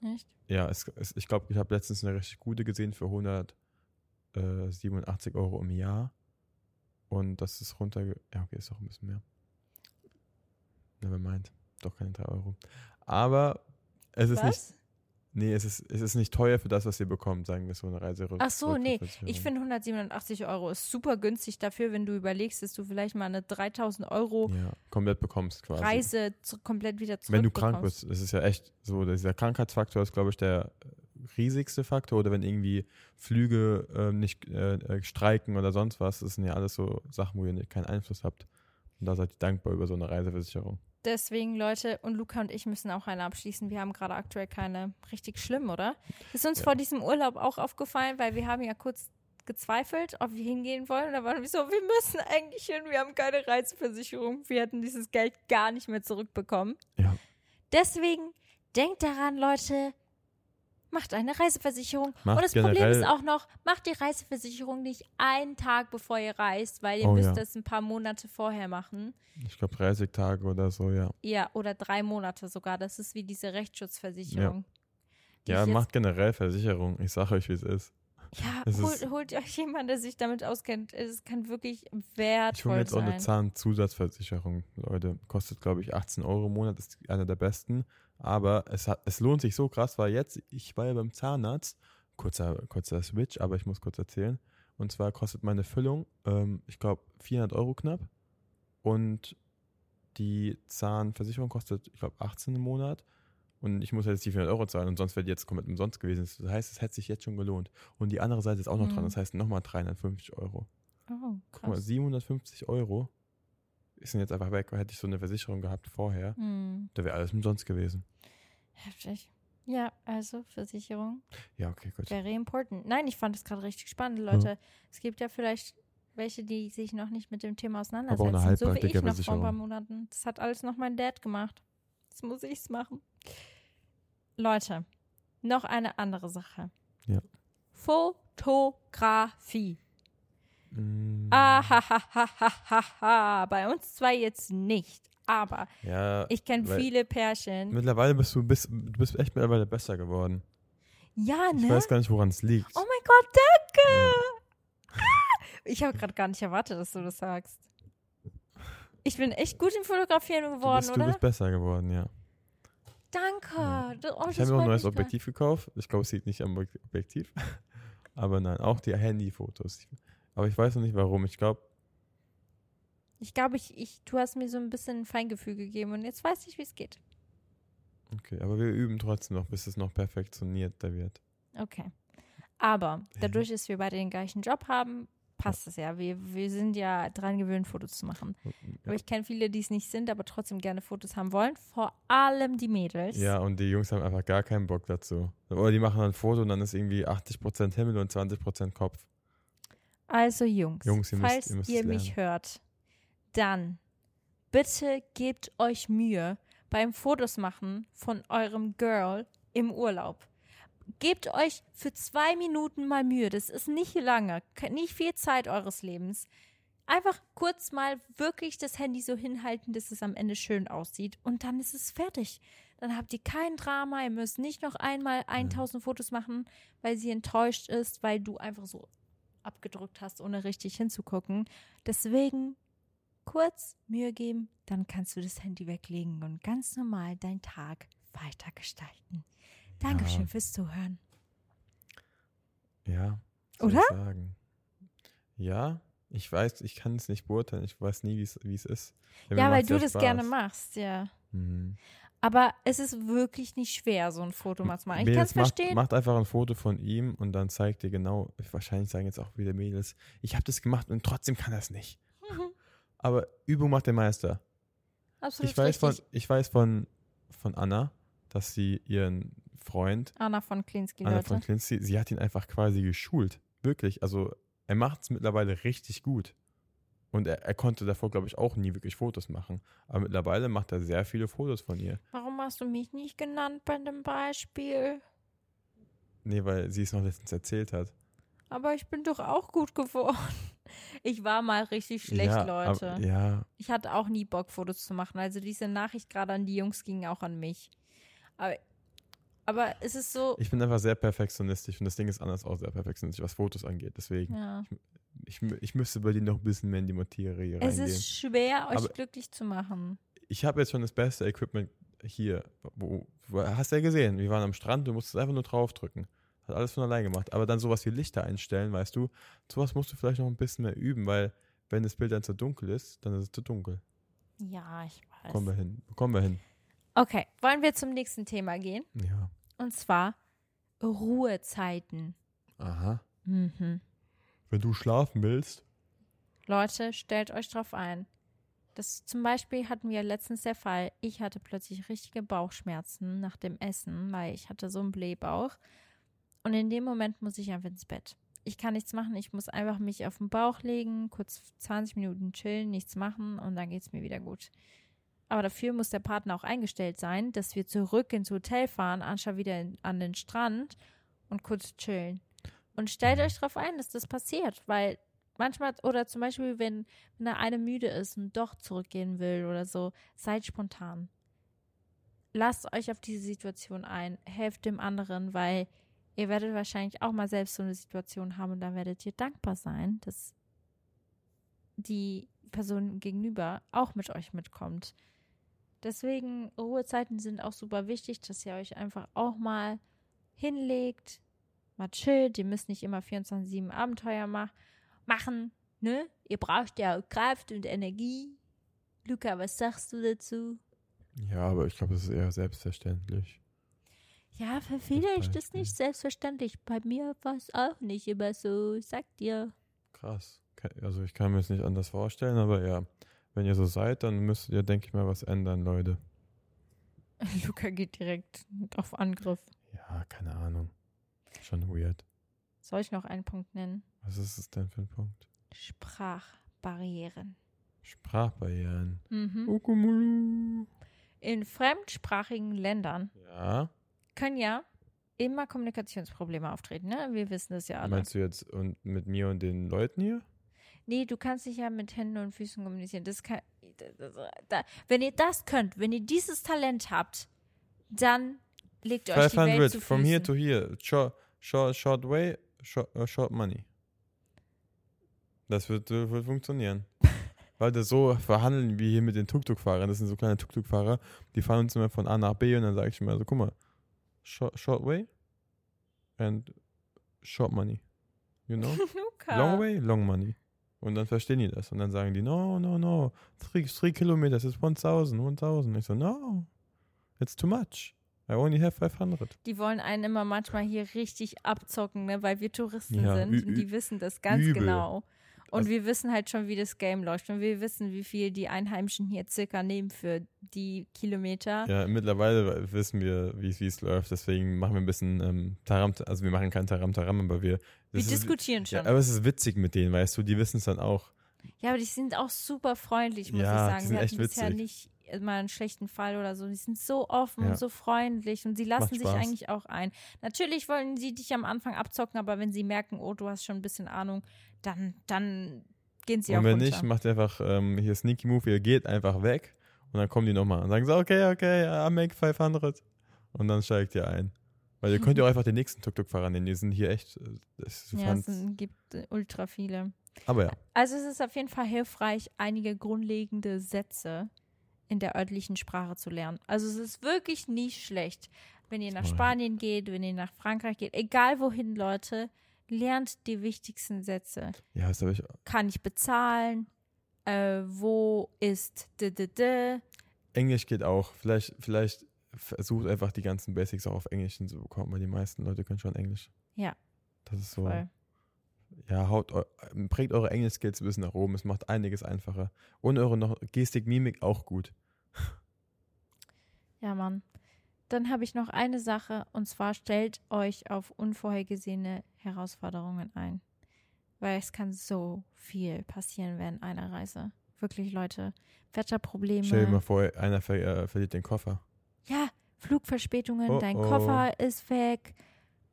Echt? Ja, es, es, ich glaube, ich habe letztens eine richtig gute gesehen für 187 Euro im Jahr. Und das ist runter. Ja, okay, ist doch ein bisschen mehr. Never mind. Doch keine 3 Euro. Aber es ist was? nicht. Nee, es ist, es ist nicht teuer für das, was ihr bekommt, sagen wir so eine Reise. Ach so, nee. Ich finde 187 Euro ist super günstig dafür, wenn du überlegst, dass du vielleicht mal eine 3000 Euro ja, komplett bekommst quasi. Reise zu, komplett wieder zurück Wenn du krank bist, das ist ja echt so, dieser Krankheitsfaktor ist, glaube ich, der riesigste Faktor. Oder wenn irgendwie Flüge äh, nicht äh, äh, streiken oder sonst was, das sind ja alles so Sachen, wo ihr keinen Einfluss habt. Und da seid ihr dankbar über so eine Reiseversicherung. Deswegen, Leute, und Luca und ich müssen auch eine abschließen. Wir haben gerade aktuell keine richtig schlimm, oder? Ist uns ja. vor diesem Urlaub auch aufgefallen, weil wir haben ja kurz gezweifelt, ob wir hingehen wollen. Und da waren wir so, wir müssen eigentlich hin, wir haben keine Reiseversicherung. Wir hätten dieses Geld gar nicht mehr zurückbekommen. Ja. Deswegen, denkt daran, Leute, macht eine Reiseversicherung. Macht und das Problem ist auch noch, macht die Reiseversicherung nicht einen Tag bevor ihr reist, weil ihr oh, müsst ja. das ein paar Monate vorher machen. Ich glaube 30 Tage oder so, ja. Ja, oder drei Monate sogar. Das ist wie diese Rechtsschutzversicherung. Ja, ja macht generell Versicherung. Ich sage euch, wie es ist. Ja, Es hol, ist- holt euch jemand, der sich damit auskennt. Es kann wirklich wertvoll Ich hole jetzt auch sein. eine Zahnzusatzversicherung, Leute. Kostet, glaube ich, 18 Euro im Monat, ist einer der besten. Aber es, hat, es lohnt sich so krass, weil jetzt, ich war ja beim Zahnarzt, kurzer, kurzer Switch, aber ich muss kurz erzählen. Und zwar kostet meine Füllung, ähm, ich glaube, 400 Euro knapp. Und die Zahnversicherung kostet, ich glaube, 18 im Monat. Und ich muss jetzt die 400 Euro zahlen und sonst wäre die jetzt komplett umsonst gewesen. Das heißt, es hätte sich jetzt schon gelohnt. Und die andere Seite ist auch noch dran, Mhm. das heißt nochmal 350 Euro. Oh, Guck mal, krass. 750 Euro sind jetzt einfach weg. Hätte ich so eine Versicherung gehabt vorher, Hm, da wäre alles umsonst gewesen. heftig. Ja, also Versicherung. Ja, okay, gut. Very important. Nein, ich fand es gerade richtig spannend, Leute. Es gibt ja vielleicht welche, die sich noch nicht mit dem Thema auseinandersetzen. so wie ich noch vor ein paar Monaten. Das hat alles noch mein Dad gemacht. Jetzt muss ich's machen. Leute, noch eine andere Sache. Ja. Fotografie. Mm, Ah, Ahahahaha. Bei uns zwei jetzt nicht. Aber ja, ich kenne viele Pärchen. mittlerweile bist du, bist, du bist echt mittlerweile besser geworden. Ja, Ich ne? weiß gar nicht, woran es liegt. Oh mein Gott, danke! Ich habe gerade gar nicht erwartet, dass du das sagst. Ich bin echt gut im Fotografieren du, geworden, bist, du oder? bist besser geworden, ja. Danke. Das- Oh, ich habe mir auch ein neues Objektiv gekauft. Ich glaube, es liegt nicht am Ob- Objektiv. Aber nein, auch die Handyfotos. Aber ich weiß noch nicht warum. Ich glaube. Ich glaube, ich, ich, du hast mir so ein bisschen ein Feingefühl gegeben und jetzt weiß ich, wie es geht. okay, aber wir üben trotzdem noch, bis es noch perfektionierter wird. Okay. Aber dadurch, dass wir beide den gleichen Job haben, passt es ja. Wir, wir sind ja dran gewöhnt, Fotos zu machen. Ja. Aber ich kenne viele, die es nicht sind, aber trotzdem gerne Fotos haben wollen. Vor allem die Mädels. Ja, und die Jungs haben einfach gar keinen Bock dazu. Oder die machen ein Foto und dann ist irgendwie 80% Himmel und 20% Kopf. Also Jungs, Jungs, ihr falls ihr müsst ihr es mich hört, dann bitte gebt euch Mühe beim Fotos machen von eurem Girl im Urlaub. Gebt euch für zwei Minuten mal Mühe. Das ist nicht lange, nicht viel Zeit eures Lebens. Einfach kurz mal wirklich das Handy so hinhalten, dass es am Ende schön aussieht. Und dann ist es fertig. Dann habt ihr kein Drama. Ihr müsst nicht noch einmal 1000 Fotos machen, weil sie enttäuscht ist, weil du einfach so abgedrückt hast, ohne richtig hinzugucken. Deswegen kurz Mühe geben, dann kannst du das Handy weglegen und ganz normal deinen Tag weiter gestalten. Dankeschön Ja. fürs Zuhören. Ja. Oder? Ich sagen. Ja, ich weiß, ich kann es nicht beurteilen. Ich weiß nie, wie es ist. Ja, weil du das Spaß. gerne machst, ja. Mhm. Aber es ist wirklich nicht schwer, so ein Foto mal zu machen. Ich kann es verstehen. Macht, macht einfach ein Foto von ihm und dann zeigt dir genau, wahrscheinlich sagen jetzt auch wieder Mädels, ich habe das gemacht und trotzdem kann er es nicht. Mhm. Aber Übung macht der Meister. Absolut Ich weiß, von, richtig. ich weiß von, von Anna, dass sie ihren Freund, Anna von Klinsky, Anna Leute. von Klinzi, sie hat ihn einfach quasi geschult. Wirklich. Also er macht es mittlerweile richtig gut. Und er, er konnte davor, glaube ich, auch nie wirklich Fotos machen. Aber mittlerweile macht er sehr viele Fotos von ihr. Warum hast du mich nicht genannt bei dem Beispiel? Nee, weil sie es noch letztens erzählt hat. Aber ich bin doch auch gut geworden. Ich war mal richtig schlecht, ja, Leute. Aber, ja, Ich hatte auch nie Bock, Fotos zu machen. Also diese Nachricht gerade an die Jungs ging auch an mich. Aber, aber es ist so. ich bin einfach sehr perfektionistisch und das Ding ist anders auch sehr perfektionistisch, was Fotos angeht. Deswegen, Ja. ich, ich müsste bei dir noch ein bisschen mehr in die Materie Es reingehen. ist schwer, euch Aber- glücklich zu machen. ich habe jetzt schon das beste Equipment hier. Wo, wo, hast du ja gesehen, wir waren am Strand, du musstest einfach nur draufdrücken. Hat alles von allein gemacht. Aber dann sowas wie Lichter einstellen, weißt du, sowas musst du vielleicht noch ein bisschen mehr üben, weil wenn das Bild dann zu dunkel ist, dann ist es zu dunkel. Ja, ich weiß. Kommen wir hin. Kommen wir hin. Okay, wollen wir zum nächsten Thema gehen? Ja. Und zwar Ruhezeiten. Aha. Mhm. Wenn du schlafen willst. Leute, stellt euch drauf ein. Das zum Beispiel hatten wir letztens der Fall. Ich hatte plötzlich richtige Bauchschmerzen nach dem Essen, weil ich hatte so einen Blähbauch. Und in dem Moment muss ich einfach ins Bett. Ich kann nichts machen. Ich muss einfach mich auf den Bauch legen, kurz 20 Minuten chillen, nichts machen und dann geht es mir wieder gut. Aber dafür muss der Partner auch eingestellt sein, dass wir zurück ins Hotel fahren, anstatt wieder in, an den Strand und kurz chillen. Und stellt euch darauf ein, dass das passiert, weil manchmal, oder zum Beispiel, wenn, wenn der eine müde ist und doch zurückgehen will oder so, seid spontan. Lasst euch auf diese Situation ein, helft dem anderen, weil Ihr werdet wahrscheinlich auch mal selbst so eine Situation haben und da werdet ihr dankbar sein, dass die Person gegenüber auch mit euch mitkommt. Deswegen, Ruhezeiten sind auch super wichtig, dass ihr euch einfach auch mal hinlegt, mal chillt. Ihr müsst nicht immer 24-7 Abenteuer mach machen, ne? Ihr braucht ja auch Kraft und Energie. Luca, was sagst du dazu? Ja, aber ich glaube, das ist eher selbstverständlich. Ja, für viele ist das nicht selbstverständlich. Bei mir war es auch nicht immer so. Ich Sag dir. Krass. Also ich kann mir es nicht anders vorstellen, aber ja, wenn ihr so seid, dann müsstet ihr, denke ich mal, was ändern, Leute. Luca geht direkt auf Angriff. Ja, keine Ahnung. Schon weird. Soll ich noch einen Punkt nennen? Was ist es denn für ein Punkt? Sprachbarrieren. Sprachbarrieren. Mhm. Ukumulu. In fremdsprachigen Ländern Ja. können ja immer Kommunikationsprobleme auftreten. Ne? Wir wissen das ja alle. Meinst du jetzt und mit mir und den Leuten hier? Nee, du kannst dich ja mit Händen und Füßen kommunizieren. Das kann, das, da, wenn ihr das könnt, wenn ihr dieses Talent habt, dann legt euch die Welt 500 zu from here to here. Short, short, short way, short, uh, short money. Das wird, äh, wird funktionieren. Weil das so verhandeln wie hier mit den Tuk-Tuk-Fahrern. Das sind so kleine Tuk-Tuk-Fahrer, die fahren uns immer von A nach B und dann sage ich immer so, guck mal, short, short way and short money. You know? Luca. Long way, long money. Und dann verstehen die das. Und dann sagen die, no, no, no, three, three kilometers is 1000, 1000. Ich so, no, it's too much. I only have 500. Die wollen einen immer manchmal hier richtig abzocken, ne? weil wir Touristen Ja, sind und die wissen das ganz übel. genau. Und Also- wir wissen halt schon, wie das Game läuft und wir wissen, wie viel die Einheimischen hier circa nehmen für die Kilometer. Ja, mittlerweile wissen wir, wie es- läuft. Deswegen machen wir ein bisschen ähm, Taram, also wir machen kein Taram Taram, aber wir. wir ist, diskutieren schon. ja, aber es ist witzig mit denen, weißt du, die wissen es dann auch. Ja, aber die sind auch super freundlich, muss Ja, ich die sagen. sind Wir echt hatten bisher witzig. nicht mal einen schlechten Fall oder so. Die sind so offen Ja. und so freundlich und sie lassen sich Spaß. eigentlich auch ein. Natürlich wollen sie dich am Anfang abzocken, aber wenn sie merken, oh, du hast schon ein bisschen Ahnung, dann, dann gehen sie auch und wenn runter. nicht, macht ihr einfach ähm, hier Sneaky Move, ihr geht einfach weg und dann kommen die nochmal und sagen so, okay, okay, I make 500. Und dann steigt ihr ein. Weil ihr könnt ja auch einfach den nächsten Tuk-Tuk-Fahrer nennen. Die sind hier echt. äh, Das ja, es gibt äh, ultra viele. aber ja, Also es ist auf jeden Fall hilfreich, einige grundlegende Sätze in der örtlichen Sprache zu lernen. Also es ist wirklich nicht schlecht, wenn ihr nach. Spanien geht, wenn ihr nach Frankreich geht, egal wohin, Leute, lernt die wichtigsten Sätze. ja, das habe ich. Kann ich bezahlen? Äh, wo ist d -d -d? Englisch geht auch. Vielleicht, vielleicht versucht einfach die ganzen Basics auch auf Englisch hinzubekommen, weil die meisten Leute können schon Englisch. Ja. Das ist so. Voll. Ja, haut, prägt eure Englisch-Skills ein bisschen nach oben. Es macht einiges einfacher. Und eure noch Gestik, Mimik auch gut. Ja, Mann. Dann habe ich noch eine Sache und zwar stellt euch auf unvorhergesehene Herausforderungen ein. Weil es kann so viel passieren während einer Reise. Wirklich, Leute. Wetterprobleme. Stell dir mal vor, einer ver äh, verliert den Koffer. Ja, Flugverspätungen, Oh, dein oh. Koffer ist weg.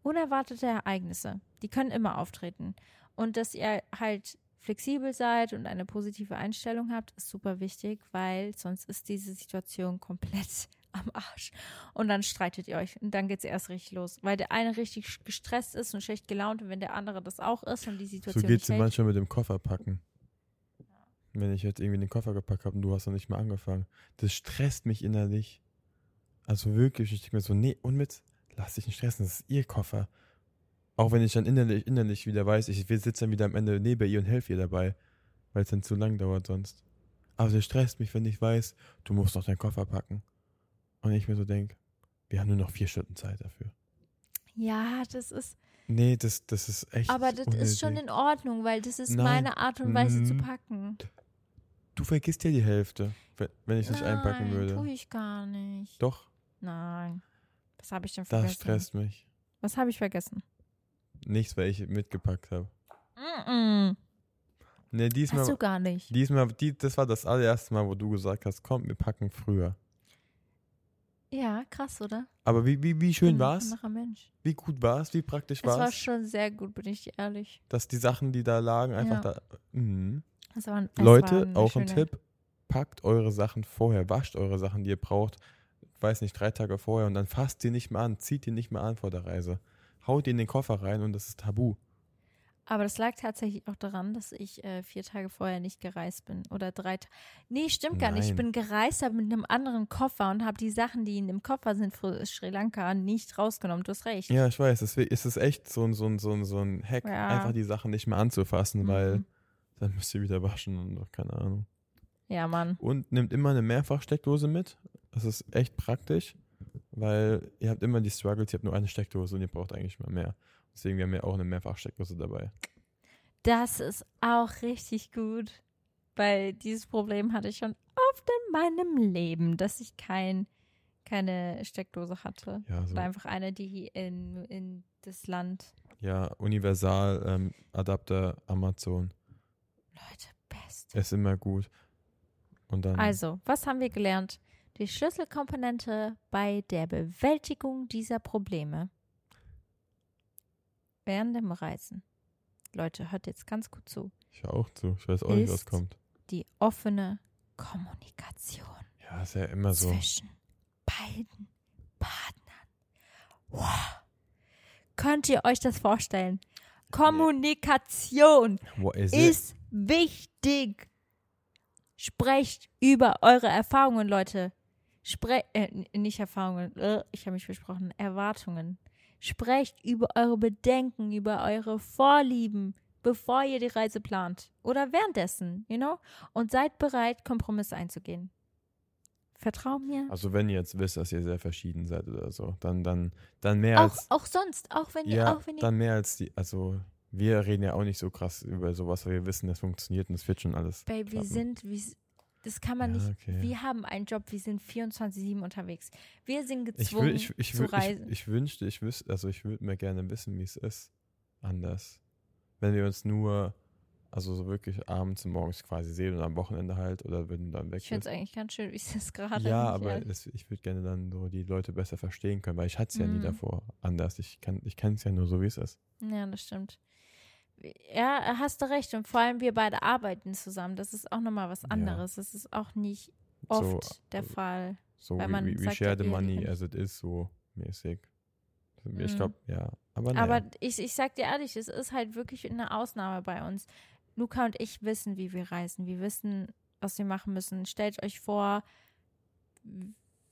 Unerwartete Ereignisse, die können immer auftreten. Und dass ihr halt flexibel seid und eine positive Einstellung habt, ist super wichtig, weil sonst ist diese Situation komplett am Arsch. Und dann streitet ihr euch und dann geht es erst richtig los. Weil der eine richtig gestresst ist und schlecht gelaunt und wenn der andere das auch ist und die So Situation geht es nicht mir hält. manchmal mit dem Koffer packen. Wenn ich jetzt irgendwie den Koffer gepackt habe und du hast noch nicht mal angefangen. Das stresst mich innerlich. Also wirklich, ich denke mir so, nee, und mit, lass dich nicht stressen, das ist ihr Koffer. Auch wenn ich dann innerlich, innerlich wieder weiß, ich sitze dann wieder am Ende neben ihr und helfe ihr dabei, weil es dann zu lang dauert sonst. Aber das stresst mich, wenn ich weiß, du musst noch deinen Koffer packen. Und ich mir so denke, wir haben nur noch vier Stunden Zeit dafür. Ja, das ist, Nee, das, das ist echt. aber das ist schon unnötig. in Ordnung, weil das ist Nein. meine Art und Weise zu Mhm. packen. Du vergisst ja die Hälfte, wenn, ich einpacken Nein, würde. tue ich gar nicht. Doch, Nein. Was habe ich denn das vergessen? stresst mich. Was habe ich vergessen? Nichts, weil ich mitgepackt habe. Mm-mm. Nee, diesmal, Hast du gar nicht. diesmal die, das war das allererste Mal, wo du gesagt hast, komm, wir packen früher. Ja, krass, oder? Aber wie, wie, wie schön war's? Mensch. Wie gut war's? Wie praktisch Es war schon sehr gut, bin ich ehrlich. Dass die Sachen, die da lagen, einfach Ja. da. Mhm. Es war, es war Leute, eine auch ein Tipp: packt eure Sachen vorher, wascht eure Sachen, die ihr braucht, weiß nicht, drei Tage vorher und dann fasst die nicht mehr an, zieht die nicht mehr an vor der Reise. Haut die in den Koffer rein und das ist tabu. Aber das lag tatsächlich auch daran, dass ich äh, vier Tage vorher nicht gereist bin. Oder drei Tage. Nee, stimmt gar nicht. Ich Nein. bin gereist, aber mit einem anderen Koffer und habe die Sachen, die in dem Koffer sind für Sri Lanka, nicht rausgenommen. Du hast recht. Ja, ich weiß, deswegen ist es echt so ein, so ein, so ein, so ein Hack, Ja. einfach die Sachen nicht mehr anzufassen, weil Mhm. dann müsst ihr wieder waschen und keine Ahnung. Ja, Mann. Und nehmt immer eine Mehrfachsteckdose mit. Das ist echt praktisch, weil ihr habt immer die Struggles, ihr habt nur eine Steckdose und ihr braucht eigentlich mal mehr. Deswegen wir haben ja auch eine Mehrfachsteckdose dabei. Das ist auch richtig gut. Weil dieses Problem hatte ich schon oft in meinem Leben, dass ich kein, keine Steckdose hatte. Ja, so. Oder einfach eine, die in, in das Land. Ja, Universal ähm, Adapter Amazon Leute, best. ist immer gut. Und dann Also, was haben wir gelernt? Die Schlüsselkomponente bei der Bewältigung dieser Probleme während dem Reisen. Leute, hört jetzt ganz gut zu. ich höre auch zu. Ich weiß auch nicht, was kommt. Die offene Kommunikation Ja, ist ja immer so. zwischen beiden Partnern. Wow. Könnt ihr euch das vorstellen? Kommunikation is ist wichtig. Sprecht über eure Erfahrungen, Leute. Spre äh, nicht Erfahrungen, äh, ich habe mich versprochen, Erwartungen. Sprecht über eure Bedenken, über eure Vorlieben, bevor ihr die Reise plant. Oder währenddessen, you know? Und seid bereit, Kompromisse einzugehen. Vertrau mir. Also wenn ihr jetzt wisst, dass ihr sehr verschieden seid oder so, dann, dann, dann mehr Auch, als auch sonst, auch wenn ihr, ja, auch wenn ihr dann mehr als die, also wir reden ja auch nicht so krass über sowas, weil wir wissen, das funktioniert und es wird schon alles. Baby, wir sind, wie, das kann man Ja, nicht, okay. wir haben einen Job, wir sind 24-7 unterwegs. Wir sind Ich, gezwungen will, ich, ich, zu ich, reisen. ich wünschte, ich wüsste, also ich würde mir gerne wissen, wie es ist. Anders. Wenn wir uns nur, also so wirklich abends und morgens quasi sehen und am Wochenende halt oder wenn du dann weg Ich finde es eigentlich ganz schön, wie es ist gerade. Ja, ich aber es, ich würde gerne dann so die Leute besser verstehen können, weil ich hatte es ja nie Mhm. davor anders. Ich kann ich kenne es ja nur so, wie es ist. Ja, das stimmt. Ja, hast du recht. Und vor allem wir beide arbeiten zusammen. Das ist auch nochmal was Ja. anderes. Das ist auch nicht So, oft der äh, Fall. So Weil we, man we, we sagt share ja the money as it is, so mäßig. Ich Mhm. glaube, ja. Aber, Aber naja. ich, ich sag dir ehrlich, es ist halt wirklich eine Ausnahme bei uns. Luca und ich wissen, wie wir reisen. Wir wissen, was wir machen müssen. Stellt euch vor,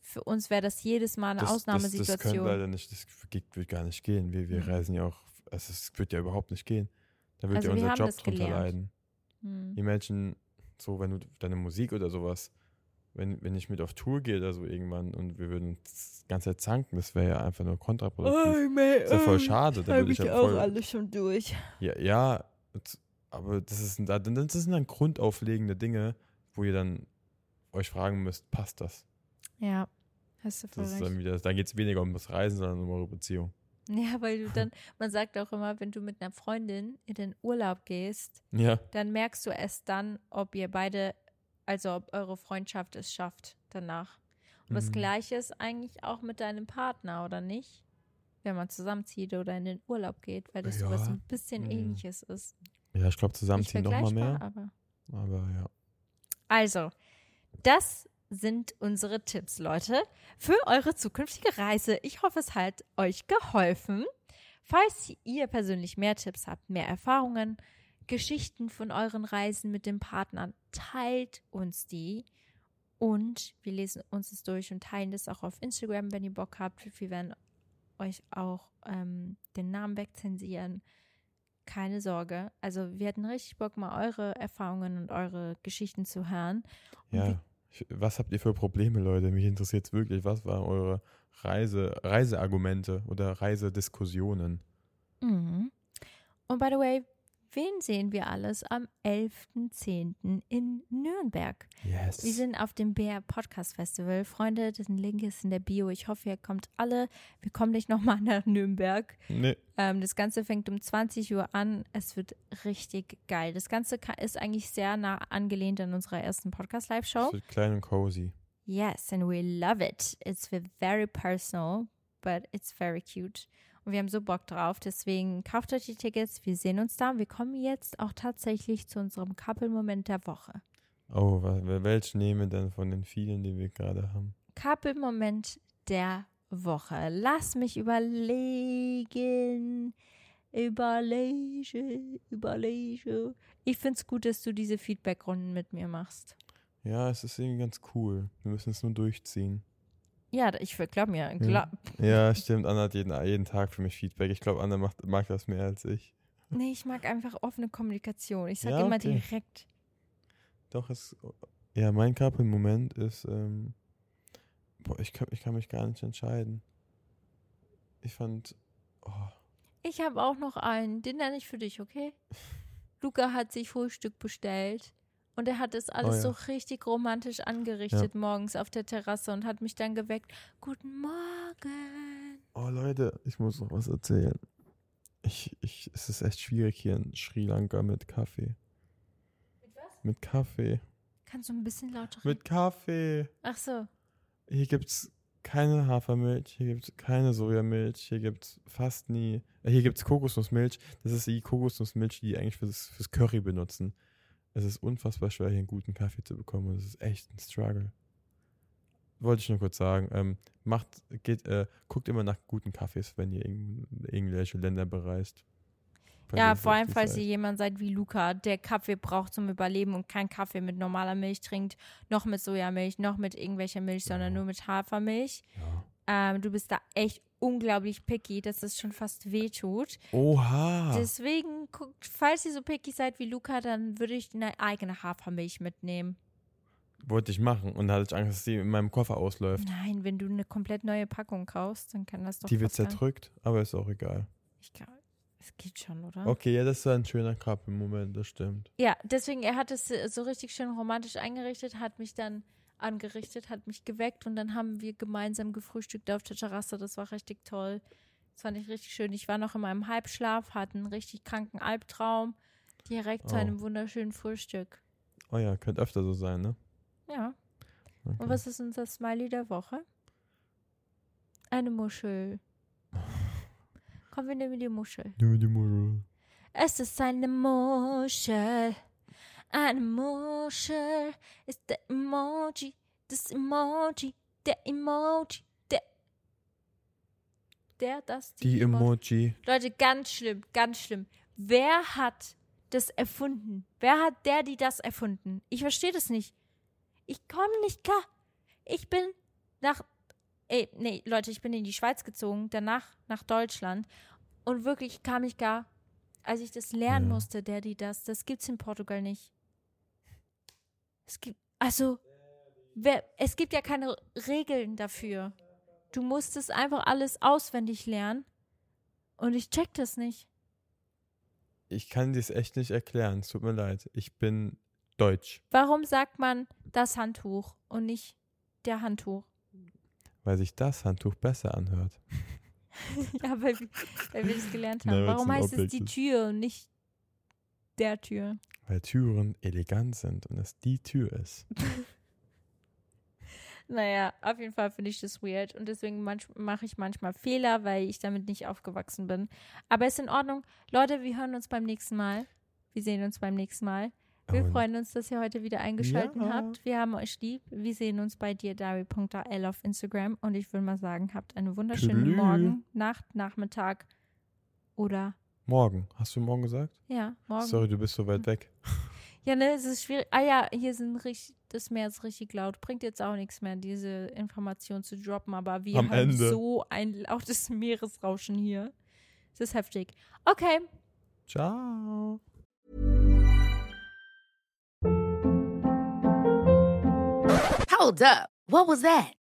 für uns wäre das jedes Mal eine das, das, das können Ausnahmesituation. leider nicht, das wird gar nicht gehen. Wir, wir Mhm. reisen ja auch, also es wird ja überhaupt nicht gehen. Da wird Also ja unser Job drunter leiden. Hm. Imagine, so wenn du deine Musik oder sowas, wenn, wenn ich mit auf Tour gehe oder so irgendwann und wir würden die ganze Zeit zanken, das wäre ja einfach nur kontraproduktiv. Das ist ja voll schade. Da würde ich ja voll, alles schon durch. Ja, ja, aber das, ist, da- das sind dann grundauflegende Dinge, wo ihr dann euch fragen müsst, passt das? Ja, hast du voll Das ist recht. dann wieder, da geht es weniger um das Reisen, sondern um eure Beziehung. Ja, weil du dann, man sagt auch immer, wenn du mit einer Freundin in den Urlaub gehst, Ja, dann merkst du erst dann, ob ihr beide, also ob eure Freundschaft es schafft danach. Und das Mhm. Gleiche ist eigentlich auch mit deinem Partner, oder nicht? Wenn man zusammenzieht oder in den Urlaub geht, weil das Ja. sowas ein bisschen Mhm. ähnliches ist. ja ich glaube, zusammenziehen noch mal vergleichbar, mehr. aber. Aber ja. Also, das sind unsere Tipps, Leute, für eure zukünftige Reise. Ich hoffe, es hat euch geholfen. Falls ihr persönlich mehr Tipps habt, mehr Erfahrungen, Geschichten von euren Reisen mit dem Partner, teilt uns die. Und wir lesen uns es durch und teilen das auch auf Instagram, wenn ihr Bock habt. Wir werden euch auch ähm, den Namen wegzensieren. Keine Sorge. Also wir hatten richtig Bock, mal eure Erfahrungen und eure Geschichten zu hören. Ja. wie- Was habt ihr für Probleme, Leute? Mich interessiert es wirklich. Was waren eure Reise, Reiseargumente oder Reisediskussionen? Mhm. Und by the way, wen sehen wir alles am 11.10. in Nürnberg? Yes. Wir sind auf dem BR Podcast Festival. Freunde, den Link ist in der Bio. Ich hoffe, ihr kommt alle. Wir kommen nicht nochmal nach Nürnberg. nee, Ähm, das Ganze fängt um 20 Uhr an. Es wird richtig geil. Das Ganze ist eigentlich sehr nah angelehnt an unserer ersten Podcast-Live-Show. es wird klein und cozy. Yes, and we love it. It's very personal, but it's very cute. Und wir haben so Bock drauf. Deswegen kauft euch die Tickets. Wir sehen uns da. Wir kommen jetzt auch tatsächlich zu unserem Couple-Moment der Woche. Oh, wa- wel- welchen nehmen wir denn von den vielen, die wir gerade haben? Couple-Moment der Woche. Lass mich überlegen. Überlege, überlege. Ich finde es gut, dass du diese Feedback-Runden mit mir machst. Ja, es ist irgendwie ganz cool. Wir müssen es nur durchziehen. Ja, ich glaube mir. Glaub. Ja, stimmt. Anna hat jeden, jeden Tag für mich Feedback. Ich glaube, Anna macht, mag das mehr als ich. Nee, ich mag einfach offene Kommunikation. Ich sage Ja, immer okay. direkt. Doch, es. Ja, mein Couple-Moment ist. Ähm, boah, ich kann, ich kann mich gar nicht entscheiden. Ich fand. Oh, Ich habe auch noch einen. Den nenne ich für dich, okay? Luca hat sich Frühstück bestellt. Und er hat das alles Oh ja. so richtig romantisch angerichtet morgens auf der Terrasse und hat mich dann geweckt. Guten Morgen. oh, Leute, ich muss noch was erzählen. Ich, ich, es ist echt schwierig hier in Sri Lanka mit Kaffee. Mit was? Mit Kaffee. Kannst du ein bisschen lauter reden? Mit Kaffee. Ach so. Hier gibt's keine Hafermilch, hier gibt's keine Sojamilch, hier gibt's fast nie. Äh, hier gibt's Kokosnussmilch. Das ist die Kokosnussmilch, die die eigentlich fürs, fürs Curry benutzen. Es ist unfassbar schwer, hier einen guten Kaffee zu bekommen. und Es ist echt ein Struggle. Wollte ich nur kurz sagen. Ähm, macht, geht, äh, guckt immer nach guten Kaffees, wenn ihr irgend, irgendwelche Länder bereist. Ja, vor allem, falls ihr jemand seid wie Luca, der Kaffee braucht zum Überleben und kein Kaffee mit normaler Milch trinkt, noch mit Sojamilch, noch mit irgendwelcher Milch, sondern Ja. nur mit Hafermilch. Ja. Ähm, du bist da echt unglaublich picky, dass es schon fast wehtut. Oha! Deswegen, guckt, falls ihr so picky seid wie Luca, dann würde ich eine eigene Hafermilch mitnehmen. Wollte ich machen und da hatte ich Angst, dass die in meinem Koffer ausläuft. Nein, wenn du eine komplett neue Packung kaufst, dann kann das doch Die wird zerdrückt, aber ist auch egal. Ich glaube, es geht schon, oder? Okay, ja, das war ein schöner Couple-Moment, das stimmt. Ja, deswegen, er hat es so richtig schön romantisch eingerichtet, hat mich dann angerichtet, hat mich geweckt und dann haben wir gemeinsam gefrühstückt auf der Terrasse. Das war richtig toll. Das fand ich richtig schön. Ich war noch in meinem Halbschlaf, hatte einen richtig kranken Albtraum, direkt zu Oh. einem wunderschönen Frühstück. Oh ja, könnte öfter so sein, ne? Ja. Okay. Und was ist unser Smiley der Woche? Eine Muschel. Komm, wir nehmen die Muschel. Nur die Muschel. Es ist eine Muschel. Eine Muschel ist der Emoji. Das Emoji. Der Emoji. Der. Der, das, Die Emoji. Leute, ganz schlimm, ganz schlimm. Wer hat das erfunden? Wer hat der, die das erfunden? Ich verstehe das nicht. Ich komme nicht klar. Ich bin nach. Ey, nee, Leute, ich bin in die Schweiz gezogen, danach nach Deutschland. Und wirklich kam ich gar, als ich das lernen Ja. musste, der, die das, das gibt's in Portugal nicht. Es gibt, also, wer, es gibt ja keine Regeln dafür. Du musst es einfach alles auswendig lernen. Und ich check das nicht. Ich kann dir es echt nicht erklären, es tut mir leid. Ich bin deutsch, Warum sagt man das Handtuch und nicht der Handtuch? weil sich das Handtuch besser anhört. ja, weil, wir- weil wir das gelernt haben. weil's Warum heißt es die. Tür und nicht der Tür? Weil Türen elegant sind und es die Tür ist. Naja, auf jeden Fall finde ich das weird und deswegen mache ich manchmal Fehler, weil ich damit nicht aufgewachsen bin. Aber ist in Ordnung. Leute, wir hören uns beim nächsten Mal. Wir sehen uns beim nächsten Mal. Wir Und freuen uns, dass ihr heute wieder eingeschaltet Ja. habt. Wir haben euch lieb. Wir sehen uns bei dir, Dari.al auf Instagram. Und ich würde mal sagen, habt einen wunderschönen. Morgen, Nacht, Nachmittag oder Morgen. Hast du morgen gesagt? ja, morgen. Sorry, du bist so weit weg. Ja, ne, es ist schwierig. Ah ja, hier sind richtig, das Meer ist richtig laut. Bringt jetzt auch nichts mehr, diese Information zu droppen, aber wir Am haben Ende. so ein lautes Meeresrauschen hier. Es ist heftig. Okay, Ciao. Hold up. What was that?